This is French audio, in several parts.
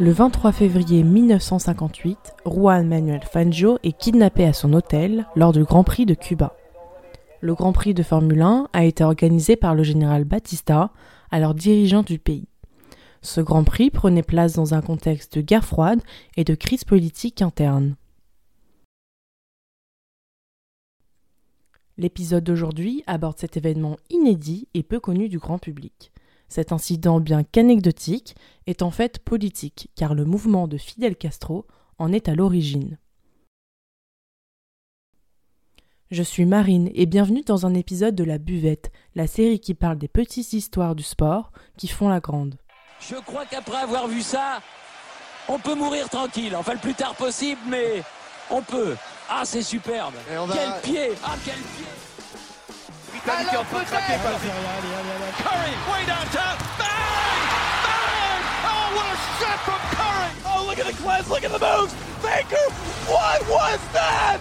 Le 23 février 1958, Juan Manuel Fangio est kidnappé à son hôtel lors du Grand Prix de Cuba. Le Grand Prix de Formule 1 a été organisé par le général Batista, alors dirigeant du pays. Ce Grand Prix prenait place dans un contexte de guerre froide et de crise politique interne. L'épisode d'aujourd'hui aborde cet événement inédit et peu connu du grand public. Cet incident, bien qu'anecdotique, est en fait politique, car le mouvement de Fidel Castro en est à l'origine. Je suis Marine et bienvenue dans un épisode de La Buvette, la série qui parle des petites histoires du sport qui font la grande. Je crois qu'après avoir vu ça, on peut mourir tranquille. Enfin, le plus tard possible, mais on peut. Ah, c'est superbe. Quel pied Ah, quel pied Italie qui est en train de craquer par Curry, way downtown. Bang! Bang! Oh, what a shot from Curry! Oh, look at the class, look at the moves! Baker, what was that?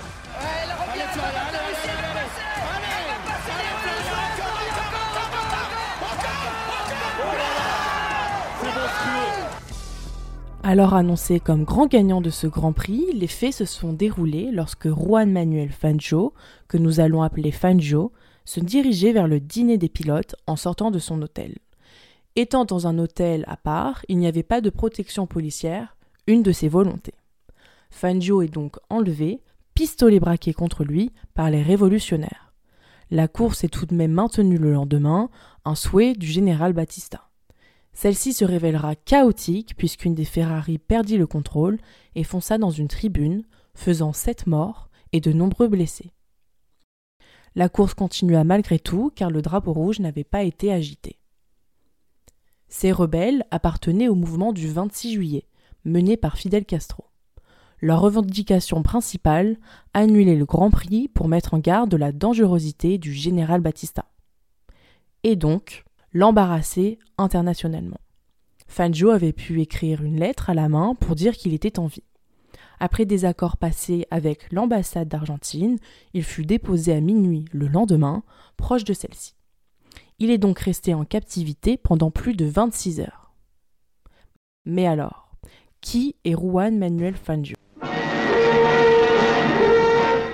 Alors annoncé comme grand gagnant de ce Grand Prix, les faits se sont déroulés lorsque Juan Manuel Fangio, que nous allons appeler Fangio, se dirigeait vers le dîner des pilotes en sortant de son hôtel. Étant dans un hôtel à part, il n'y avait pas de protection policière, une de ses volontés. Fangio est donc enlevé, pistolet braqué contre lui par les révolutionnaires. La course est tout de même maintenue le lendemain, un souhait du général Batista. Celle-ci se révélera chaotique puisqu'une des Ferrari perdit le contrôle et fonça dans une tribune, faisant sept morts et de nombreux blessés. La course continua malgré tout car le drapeau rouge n'avait pas été agité. Ces rebelles appartenaient au mouvement du 26 juillet, mené par Fidel Castro. Leur revendication principale, annuler le Grand Prix pour mettre en garde de la dangerosité du général Batista. Et donc, l'embarrasser internationalement. Fangio avait pu écrire une lettre à la main pour dire qu'il était en vie. Après des accords passés avec l'ambassade d'Argentine, il fut déposé à minuit le lendemain, proche de celle-ci. Il est donc resté en captivité pendant plus de 26 heures. Mais alors, qui est Juan Manuel Fangio?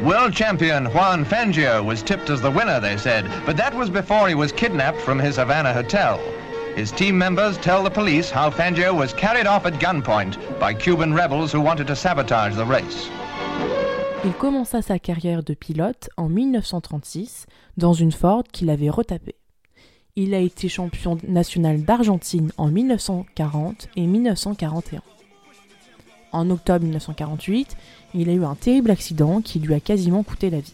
World champion Juan Fangio was tipped as the winner, they said, but that was before he was kidnapped from his Havana hotel. His team members tell the police how Fangio was carried off at gunpoint by Cuban rebels who wanted to sabotage the race. Il commença sa carrière de pilote en 1936 dans une Ford qu'il avait retapée. Il a été champion national d'Argentine en 1940 et 1941. En octobre 1948, il a eu un terrible accident qui lui a quasiment coûté la vie.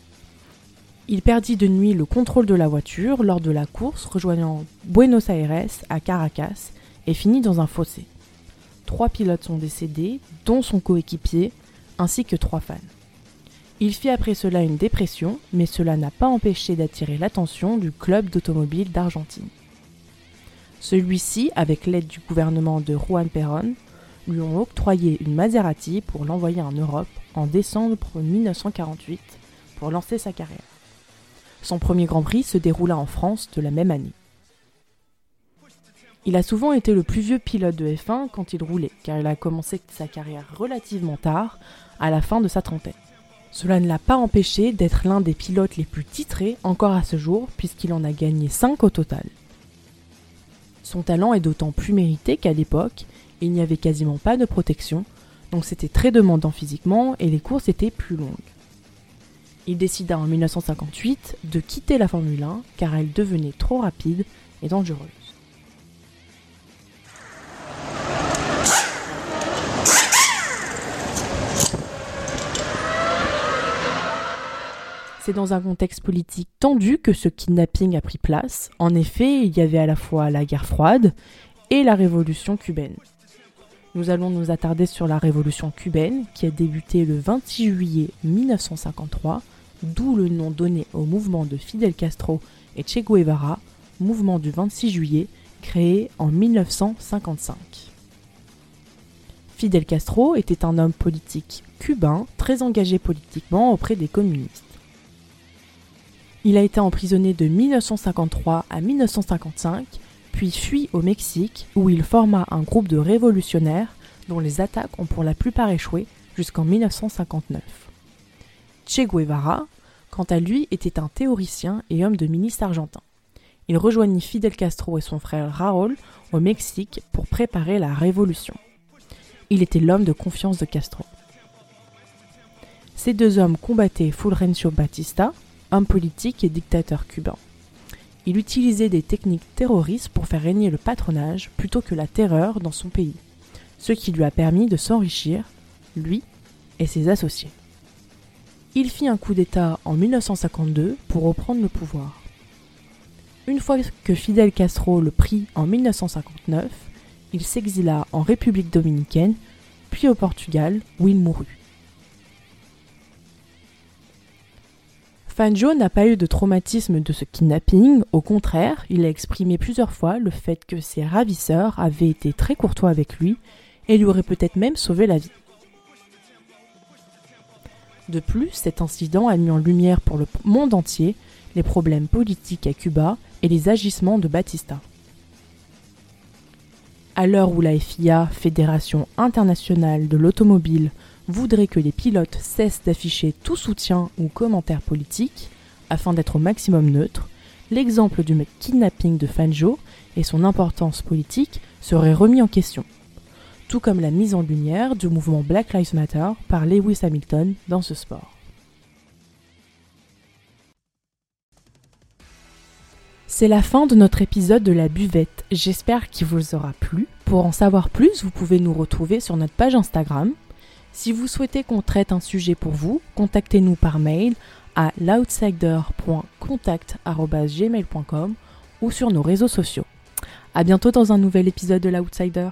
Il perdit de nuit le contrôle de la voiture lors de la course rejoignant Buenos Aires à Caracas et finit dans un fossé. Trois pilotes sont décédés, dont son coéquipier, ainsi que trois fans. Il fit après cela une dépression, mais cela n'a pas empêché d'attirer l'attention du club d'automobile d'Argentine. Celui-ci, avec l'aide du gouvernement de Juan Perón, lui ont octroyé une Maserati pour l'envoyer en Europe en décembre 1948 pour lancer sa carrière. Son premier Grand Prix se déroula en France de la même année. Il a souvent été le plus vieux pilote de F1 quand il roulait, car il a commencé sa carrière relativement tard, à la fin de sa trentaine. Cela ne l'a pas empêché d'être l'un des pilotes les plus titrés encore à ce jour, puisqu'il en a gagné 5 au total. Son talent est d'autant plus mérité qu'à l'époque, il n'y avait quasiment pas de protection, donc c'était très demandant physiquement et les courses étaient plus longues. Il décida en 1958 de quitter la Formule 1 car elle devenait trop rapide et dangereuse. C'est dans un contexte politique tendu que ce kidnapping a pris place. En effet, il y avait à la fois la guerre froide et la révolution cubaine. Nous allons nous attarder sur la révolution cubaine qui a débuté le 26 juillet 1953, d'où le nom donné au mouvement de Fidel Castro et Che Guevara, mouvement du 26 juillet créé en 1955. Fidel Castro était un homme politique cubain très engagé politiquement auprès des communistes. Il a été emprisonné de 1953 à 1955, puis fuit au Mexique où il forma un groupe de révolutionnaires dont les attaques ont pour la plupart échoué jusqu'en 1959. Che Guevara, quant à lui, était un théoricien et homme de ministre argentin. Il rejoignit Fidel Castro et son frère Raúl au Mexique pour préparer la révolution. Il était l'homme de confiance de Castro. Ces deux hommes combattaient Fulgencio Batista, homme politique et dictateur cubain. Il utilisait des techniques terroristes pour faire régner le patronage plutôt que la terreur dans son pays, ce qui lui a permis de s'enrichir, lui et ses associés. Il fit un coup d'État en 1952 pour reprendre le pouvoir. Une fois que Fidel Castro le prit en 1959, il s'exila en République dominicaine, puis au Portugal, où il mourut. Fanjo n'a pas eu de traumatisme de ce kidnapping, au contraire, il a exprimé plusieurs fois le fait que ses ravisseurs avaient été très courtois avec lui et lui auraient peut-être même sauvé la vie. De plus, cet incident a mis en lumière pour le monde entier les problèmes politiques à Cuba et les agissements de Batista. À l'heure où la FIA, Fédération internationale de l'automobile, voudrait que les pilotes cessent d'afficher tout soutien ou commentaire politique afin d'être au maximum neutre, l'exemple du kidnapping de Fanjo et son importance politique serait remis en question, tout comme la mise en lumière du mouvement Black Lives Matter par Lewis Hamilton dans ce sport. C'est la fin de notre épisode de la buvette. J'espère qu'il vous aura plu. Pour en savoir plus, vous pouvez nous retrouver sur notre page Instagram si vous souhaitez qu'on traite un sujet pour vous, contactez-nous par mail à l'outsider.contact.gmail.com ou sur nos réseaux sociaux. A bientôt dans un nouvel épisode de l'Outsider.